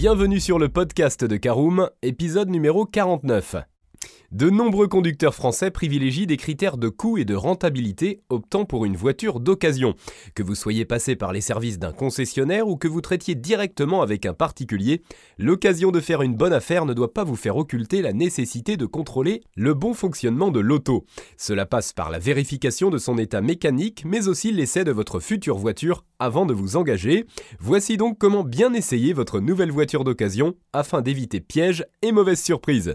Bienvenue sur le podcast de Caroom, épisode numéro 49. De nombreux conducteurs français privilégient des critères de coût et de rentabilité optant pour une voiture d'occasion. Que vous soyez passé par les services d'un concessionnaire ou que vous traitiez directement avec un particulier, l'occasion de faire une bonne affaire ne doit pas vous faire occulter la nécessité de contrôler le bon fonctionnement de l'auto. Cela passe par la vérification de son état mécanique, mais aussi l'essai de votre future voiture avant de vous engager. Voici donc comment bien essayer votre nouvelle voiture d'occasion afin d'éviter pièges et mauvaises surprises.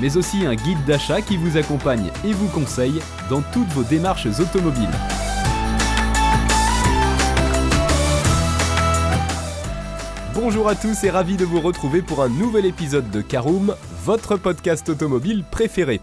mais aussi un guide d'achat qui vous accompagne et vous conseille dans toutes vos démarches automobiles. Bonjour à tous et ravi de vous retrouver pour un nouvel épisode de Caroom, votre podcast automobile préféré.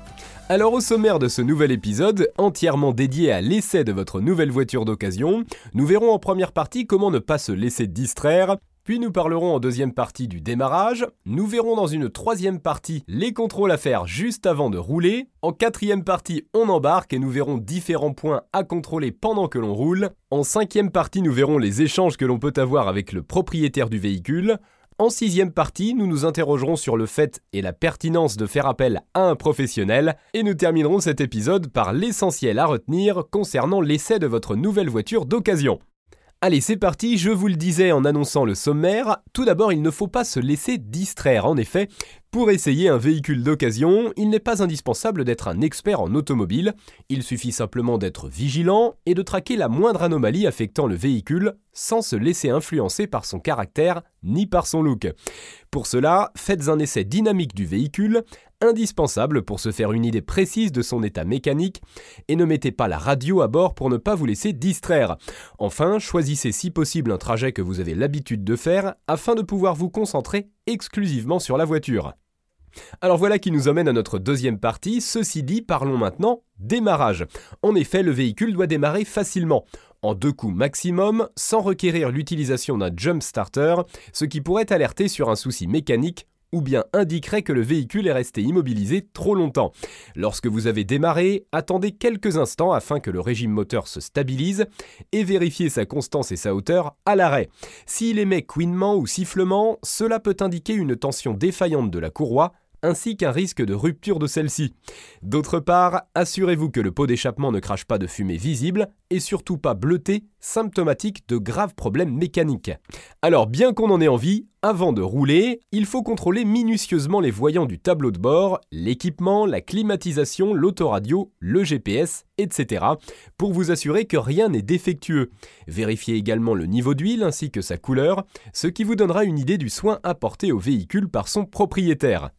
Alors au sommaire de ce nouvel épisode, entièrement dédié à l'essai de votre nouvelle voiture d'occasion, nous verrons en première partie comment ne pas se laisser distraire, puis nous parlerons en deuxième partie du démarrage. Nous verrons dans une troisième partie les contrôles à faire juste avant de rouler. En quatrième partie, on embarque et nous verrons différents points à contrôler pendant que l'on roule. En cinquième partie, nous verrons les échanges que l'on peut avoir avec le propriétaire du véhicule. En sixième partie, nous nous interrogerons sur le fait et la pertinence de faire appel à un professionnel, et nous terminerons cet épisode par l'essentiel à retenir concernant l'essai de votre nouvelle voiture d'occasion. Allez, c'est parti, je vous le disais en annonçant le sommaire, tout d'abord il ne faut pas se laisser distraire, en effet, pour essayer un véhicule d'occasion, il n'est pas indispensable d'être un expert en automobile, il suffit simplement d'être vigilant et de traquer la moindre anomalie affectant le véhicule sans se laisser influencer par son caractère ni par son look. Pour cela, faites un essai dynamique du véhicule, indispensable pour se faire une idée précise de son état mécanique, et ne mettez pas la radio à bord pour ne pas vous laisser distraire. Enfin, choisissez si possible un trajet que vous avez l'habitude de faire afin de pouvoir vous concentrer exclusivement sur la voiture. Alors voilà qui nous amène à notre deuxième partie. Ceci dit, parlons maintenant démarrage. En effet, le véhicule doit démarrer facilement, en deux coups maximum, sans requérir l'utilisation d'un jump starter, ce qui pourrait alerter sur un souci mécanique ou bien indiquerait que le véhicule est resté immobilisé trop longtemps. Lorsque vous avez démarré, attendez quelques instants afin que le régime moteur se stabilise et vérifiez sa constance et sa hauteur à l'arrêt. S'il émet couinement ou sifflement, cela peut indiquer une tension défaillante de la courroie ainsi qu'un risque de rupture de celle-ci. D'autre part, assurez-vous que le pot d'échappement ne crache pas de fumée visible et surtout pas bleuté, symptomatique de graves problèmes mécaniques. Alors bien qu'on en ait envie, avant de rouler, il faut contrôler minutieusement les voyants du tableau de bord, l'équipement, la climatisation, l'autoradio, le GPS, etc. pour vous assurer que rien n'est défectueux. Vérifiez également le niveau d'huile ainsi que sa couleur, ce qui vous donnera une idée du soin apporté au véhicule par son propriétaire.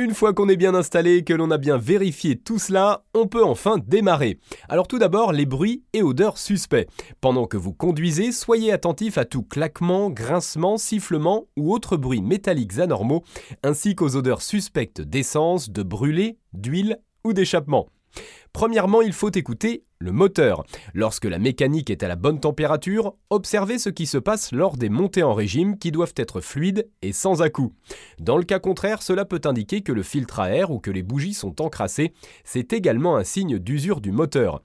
Une fois qu'on est bien installé que l'on a bien vérifié tout cela, on peut enfin démarrer. Alors tout d'abord, les bruits et odeurs suspects. Pendant que vous conduisez, soyez attentif à tout claquement, grincement, sifflement ou autres bruits métalliques anormaux, ainsi qu'aux odeurs suspectes d'essence, de brûlé, d'huile ou d'échappement. Premièrement, il faut écouter le moteur. Lorsque la mécanique est à la bonne température, observez ce qui se passe lors des montées en régime qui doivent être fluides et sans à-coups. Dans le cas contraire, cela peut indiquer que le filtre à air ou que les bougies sont encrassées. C'est également un signe d'usure du moteur.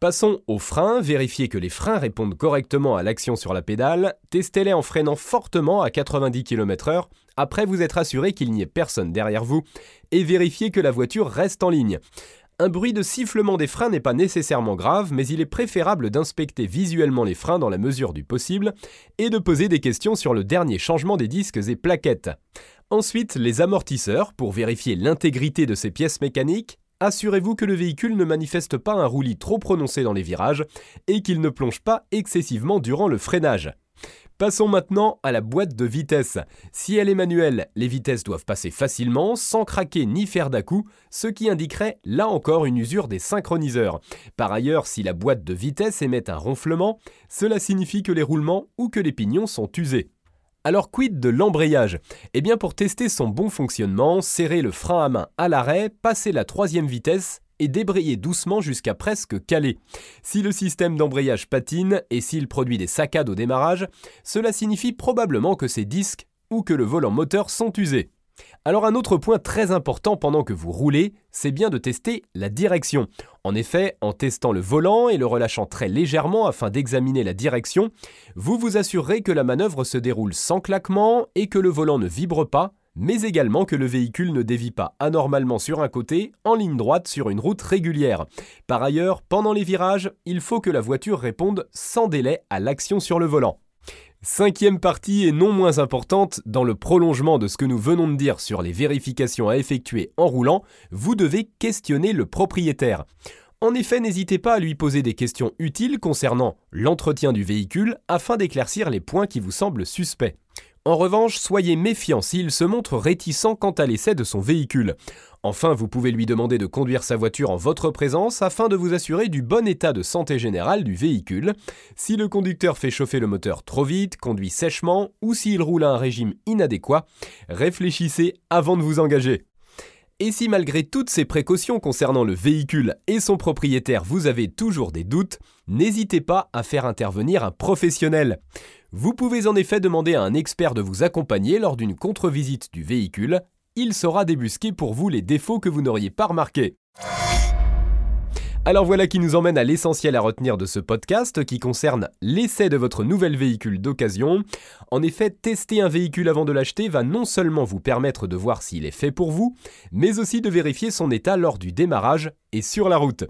Passons aux freins, vérifiez que les freins répondent correctement à l'action sur la pédale, testez-les en freinant fortement à 90 km/h, après vous être assuré qu'il n'y ait personne derrière vous, et vérifiez que la voiture reste en ligne. Un bruit de sifflement des freins n'est pas nécessairement grave, mais il est préférable d'inspecter visuellement les freins dans la mesure du possible et de poser des questions sur le dernier changement des disques et plaquettes. Ensuite, les amortisseurs, pour vérifier l'intégrité de ces pièces mécaniques, assurez-vous que le véhicule ne manifeste pas un roulis trop prononcé dans les virages et qu'il ne plonge pas excessivement durant le freinage. Passons maintenant à la boîte de vitesse. Si elle est manuelle, les vitesses doivent passer facilement, sans craquer ni faire d'à-coup, ce qui indiquerait là encore une usure des synchroniseurs. Par ailleurs, si la boîte de vitesse émet un ronflement, cela signifie que les roulements ou que les pignons sont usés. Alors quid de l'embrayage? Eh bien pour tester son bon fonctionnement, serrez le frein à main à l'arrêt, passez la troisième vitesse et débrayez doucement jusqu'à presque caler. Si le système d'embrayage patine et s'il produit des saccades au démarrage, cela signifie probablement que ses disques ou que le volant moteur sont usés. Alors un autre point très important pendant que vous roulez, c'est bien de tester la direction. En effet, en testant le volant et le relâchant très légèrement afin d'examiner la direction, vous vous assurerez que la manœuvre se déroule sans claquement et que le volant ne vibre pas, mais également que le véhicule ne dévie pas anormalement sur un côté en ligne droite sur une route régulière. Par ailleurs, pendant les virages, il faut que la voiture réponde sans délai à l'action sur le volant. Cinquième partie et non moins importante, dans le prolongement de ce que nous venons de dire sur les vérifications à effectuer en roulant, vous devez questionner le propriétaire. En effet, n'hésitez pas à lui poser des questions utiles concernant l'entretien du véhicule afin d'éclaircir les points qui vous semblent suspects. En revanche, soyez méfiant s'il se montre réticent quant à l'essai de son véhicule. Enfin, vous pouvez lui demander de conduire sa voiture en votre présence afin de vous assurer du bon état de santé générale du véhicule. Si le conducteur fait chauffer le moteur trop vite, conduit sèchement ou s'il roule à un régime inadéquat, réfléchissez avant de vous engager. Et si malgré toutes ces précautions concernant le véhicule et son propriétaire vous avez toujours des doutes, n'hésitez pas à faire intervenir un professionnel. Vous pouvez en effet demander à un expert de vous accompagner lors d'une contre-visite du véhicule. Il saura débusquer pour vous les défauts que vous n'auriez pas remarqués. Alors voilà qui nous emmène à l'essentiel à retenir de ce podcast qui concerne l'essai de votre nouvel véhicule d'occasion. En effet, tester un véhicule avant de l'acheter va non seulement vous permettre de voir s'il est fait pour vous, mais aussi de vérifier son état lors du démarrage et sur la route.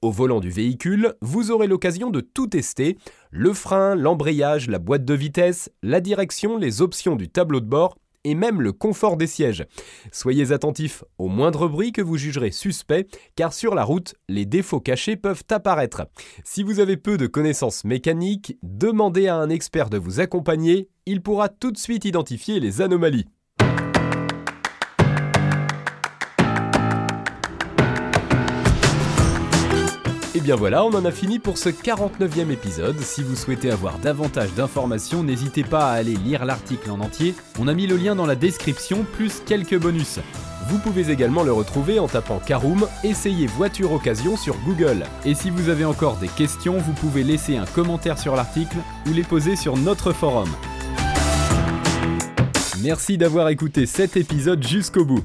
Au volant du véhicule, vous aurez l'occasion de tout tester, le frein, l'embrayage, la boîte de vitesse, la direction, les options du tableau de bord et même le confort des sièges. Soyez attentifs au moindre bruit que vous jugerez suspect, car sur la route, les défauts cachés peuvent apparaître. Si vous avez peu de connaissances mécaniques, demandez à un expert de vous accompagner, il pourra tout de suite identifier les anomalies. Bien voilà, on en a fini pour ce 49e épisode. Si vous souhaitez avoir davantage d'informations, n'hésitez pas à aller lire l'article en entier. On a mis le lien dans la description, plus quelques bonus. Vous pouvez également le retrouver en tapant Caroom, essayez voiture occasion sur Google. Et si vous avez encore des questions, vous pouvez laisser un commentaire sur l'article ou les poser sur notre forum. Merci d'avoir écouté cet épisode jusqu'au bout.